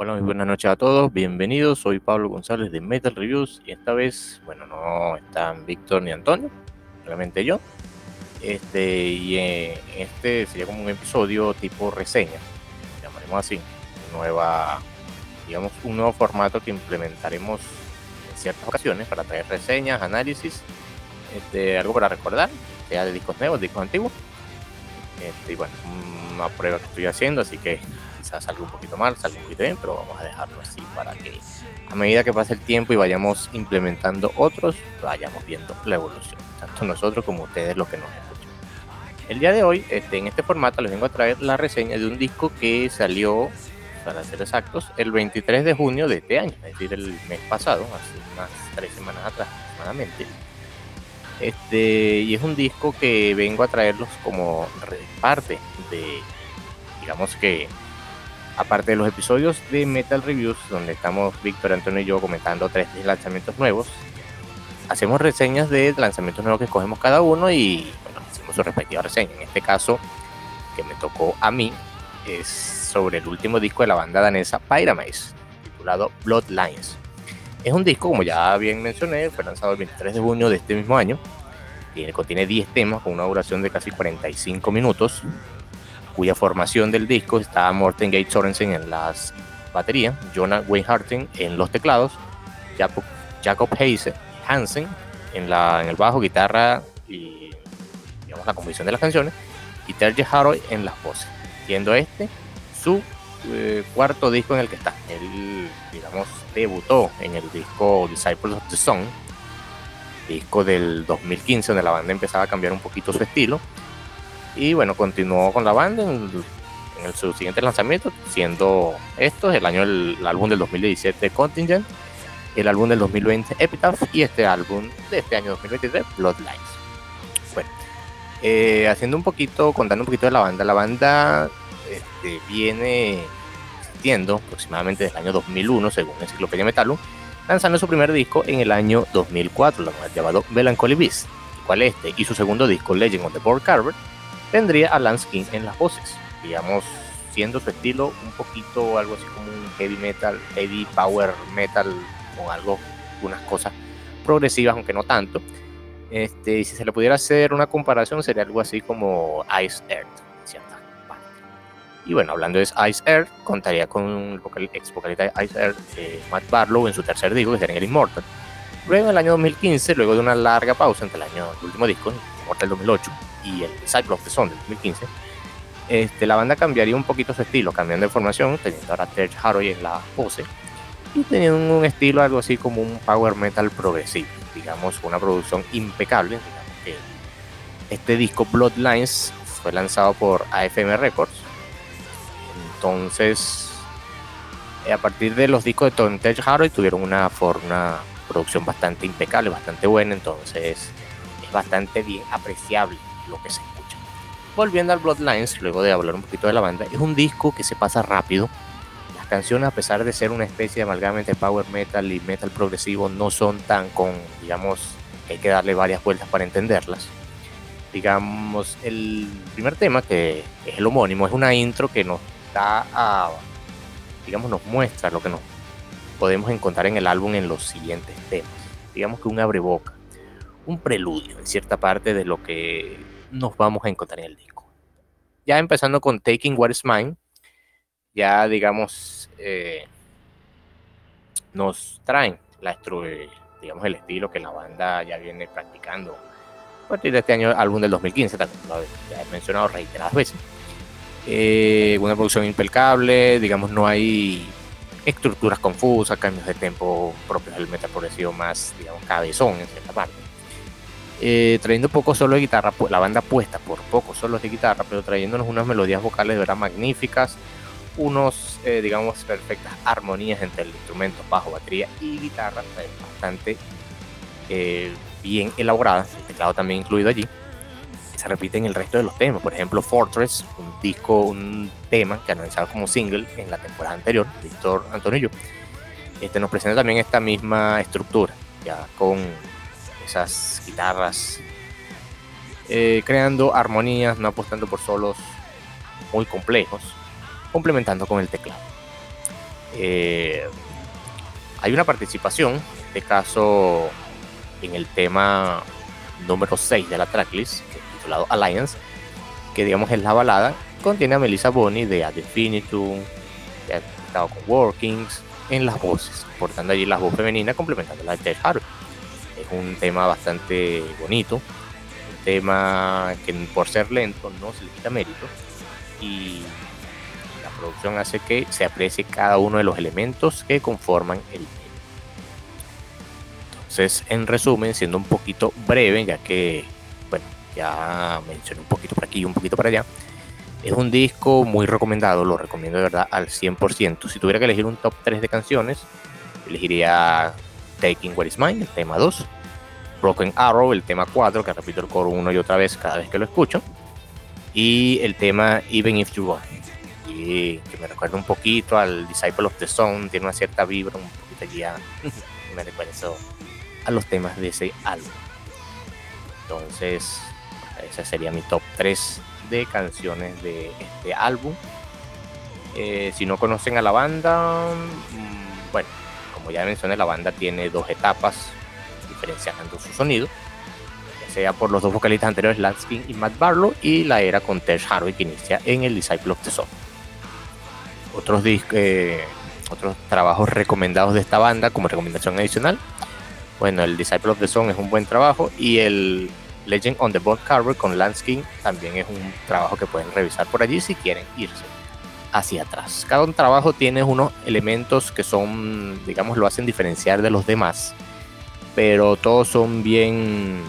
Hola, muy buenas noches a todos, bienvenidos, soy Pablo González de Metal Reviews y esta vez, bueno, no están Víctor ni Antonio, solamente yo. Este, y eh, este sería como un episodio tipo reseña, llamaremos así, nueva, digamos, un nuevo formato que implementaremos en ciertas ocasiones para traer reseñas, análisis, este, algo para recordar, sea de discos nuevos, discos antiguos. Este, y bueno, una prueba que estoy haciendo, así que quizás salga un poquito mal, salga un poquito bien, pero vamos a dejarlo así para que a medida que pase el tiempo y vayamos implementando otros, vayamos viendo la evolución, tanto nosotros como ustedes los que nos escuchan. El día de hoy, este, en este formato, les vengo a traer la reseña de un disco que salió, para ser exactos, el 23 de junio de este año, es decir, el mes pasado, hace unas tres semanas atrás aproximadamente. Este, y es un disco que vengo a traerlos como parte de, digamos que aparte de los episodios de Metal Reviews, donde estamos Víctor, Antonio y yo comentando tres lanzamientos nuevos, hacemos reseñas de lanzamientos nuevos que escogemos cada uno y bueno, hacemos su respectiva reseña. En este caso, que me tocó a mí, es sobre el último disco de la banda danesa Pyramids, titulado Bloodlines. Es un disco, como ya bien mencioné, fue lanzado el 23 de junio de este mismo año. Tiene, contiene 10 temas con una duración de casi 45 minutos cuya formación del disco está Morten Gate Sorensen en las baterías, Jonah Weinharten en los teclados, Jacob, Jacob Hansen en, la, en el bajo, guitarra y digamos, la composición de las canciones, y Terje Haroy en las voces, siendo este su eh, cuarto disco en el que está. Él, digamos, debutó en el disco Disciples of the Sun, disco del 2015, donde la banda empezaba a cambiar un poquito su estilo y bueno, continuó con la banda en, su siguiente lanzamiento, siendo estos el año el, álbum del 2017 Contingent, el álbum del 2020 Epitaph y este álbum de este año 2023 Bloodlines. Bueno, eh, haciendo un poquito, contando un poquito de la banda, la banda este, viene existiendo aproximadamente desde el año 2001, según Enciclopedia Metalum, lanzando su primer disco en el año 2004, llamado Melancholy Beast, cual este y su segundo disco Legend of the Board Carver tendría a Lance King en las voces, digamos, siendo su estilo un poquito algo así como un heavy metal, heavy power metal, con algo, unas cosas progresivas, aunque no tanto. Este, si se le pudiera hacer una comparación, sería algo así como Ice Earth, Y bueno, hablando de Ice Earth, contaría con el ex vocalista de Ice Earth, eh, Matt Barlow, en su tercer disco, que sería el Immortal. Luego, en el año 2015, luego de una larga pausa entre el año, el último disco, Immortal 2008, y el Cyclops que son del 2015, este, la banda cambiaría un poquito su estilo, cambiando de formación, teniendo ahora Terch Haroy en la pose y teniendo un estilo algo así como un power metal progresivo, digamos, una producción impecable. que este disco Bloodlines fue lanzado por AFM Records. Entonces, eh, a partir de los discos de Tom Terch Haroy tuvieron una, una producción bastante impecable, bastante buena, entonces es bastante bien apreciable lo que se escucha. Volviendo al Bloodlines, luego de hablar un poquito de la banda, es un disco que se pasa rápido. Las canciones, a pesar de ser una especie de amalgama entre power metal y metal progresivo, no son tan con, digamos, hay que darle varias vueltas para entenderlas. Digamos, el primer tema, que es el homónimo, es una intro que nos da a, digamos, nos muestra lo que nos podemos encontrar en el álbum en los siguientes temas. Digamos que un abreboca, un preludio en cierta parte de lo que nos vamos a encontrar en el disco. Ya empezando con Taking What Is Mine, ya digamos, eh, nos traen la digamos, el estilo que la banda ya viene practicando a partir de este año, álbum del 2015, también lo he mencionado reiteradas veces. Eh, una producción impecable, digamos, no hay estructuras confusas, cambios de tempo propios del metal progresivo más, digamos, cabezón en cierta parte eh, trayendo poco solo de guitarra, la banda puesta por pocos solos de guitarra, pero trayéndonos unas melodías vocales de verdad magníficas, unos, eh, digamos, perfectas armonías entre el instrumento, bajo, batería y guitarra, bastante eh, bien elaboradas, el teclado también incluido allí. Se repiten el resto de los temas, por ejemplo, Fortress, un disco, un tema que analizado como single en la temporada anterior, Víctor Antonio este, nos presenta también esta misma estructura, ya con esas guitarras, eh, creando armonías, no apostando por solos muy complejos, complementando con el teclado. Eh, hay una participación, en este caso en el tema número 6 de la tracklist, titulado Alliance, que digamos es la balada, contiene a Melissa Boni de Ad Infinitum, que ha estado con Workings, en las voces, portando allí la voz femenina complementando la de Ted Harvey. Un tema bastante bonito, un tema que por ser lento no se le quita mérito y la producción hace que se aprecie cada uno de los elementos que conforman el entonces, en resumen, siendo un poquito breve, ya que, bueno, ya mencioné un poquito por aquí y un poquito por allá, es un disco muy recomendado, lo recomiendo de verdad al 100%. Si tuviera que elegir un top 3 de canciones, elegiría Taking What Is Mine, el tema 2, Broken Arrow, el tema 4, que repito el coro una y otra vez cada vez que lo escucho, y el tema Even If You Go, y que me recuerda un poquito al Disciple of the Sun, tiene una cierta vibra, un poquito allí me recuerda eso a los temas de ese álbum. Entonces, ese sería mi top 3 de canciones de este álbum. Eh, si no conocen a la banda, mm, bueno, como ya mencioné, la banda tiene dos etapas diferenciando su sonido, ya sea por los dos vocalistas anteriores, Lanskin y Matt Barlow, y la era con Tesh Harvey que inicia en el Disciple of the Soul. Otros, eh, otros trabajos recomendados de esta banda como recomendación adicional bueno, el Disciple of the Song es un buen trabajo y el Legend on the Bond Carver con Lansking también es un trabajo que pueden revisar por allí si quieren irse hacia atrás. Cada un trabajo tiene unos elementos que son, digamos, lo hacen diferenciar de los demás, pero todos son bien,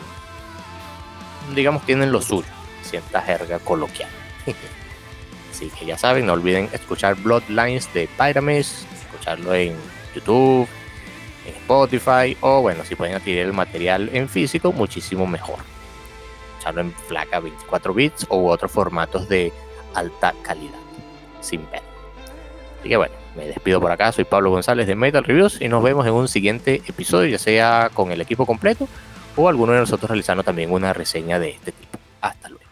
digamos, tienen lo suyo, cierta jerga coloquial. Así que ya saben, no olviden escuchar Bloodlines de Pyramis, escucharlo en YouTube, Spotify o bueno, si pueden adquirir el material en físico, muchísimo mejor. Echarlo en placa 24 bits u otros formatos de alta calidad, sin ver. Así que bueno, me despido por acá, soy Pablo González de Metal Reviews y nos vemos en un siguiente episodio, ya sea con el equipo completo o alguno de nosotros realizando también una reseña de este tipo. Hasta luego.